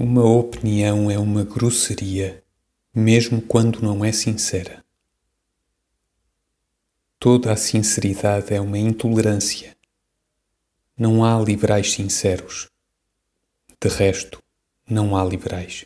Uma opinião é uma grosseria, mesmo quando não é sincera. Toda a sinceridade é uma intolerância. Não há liberais sinceros. De resto, não há liberais.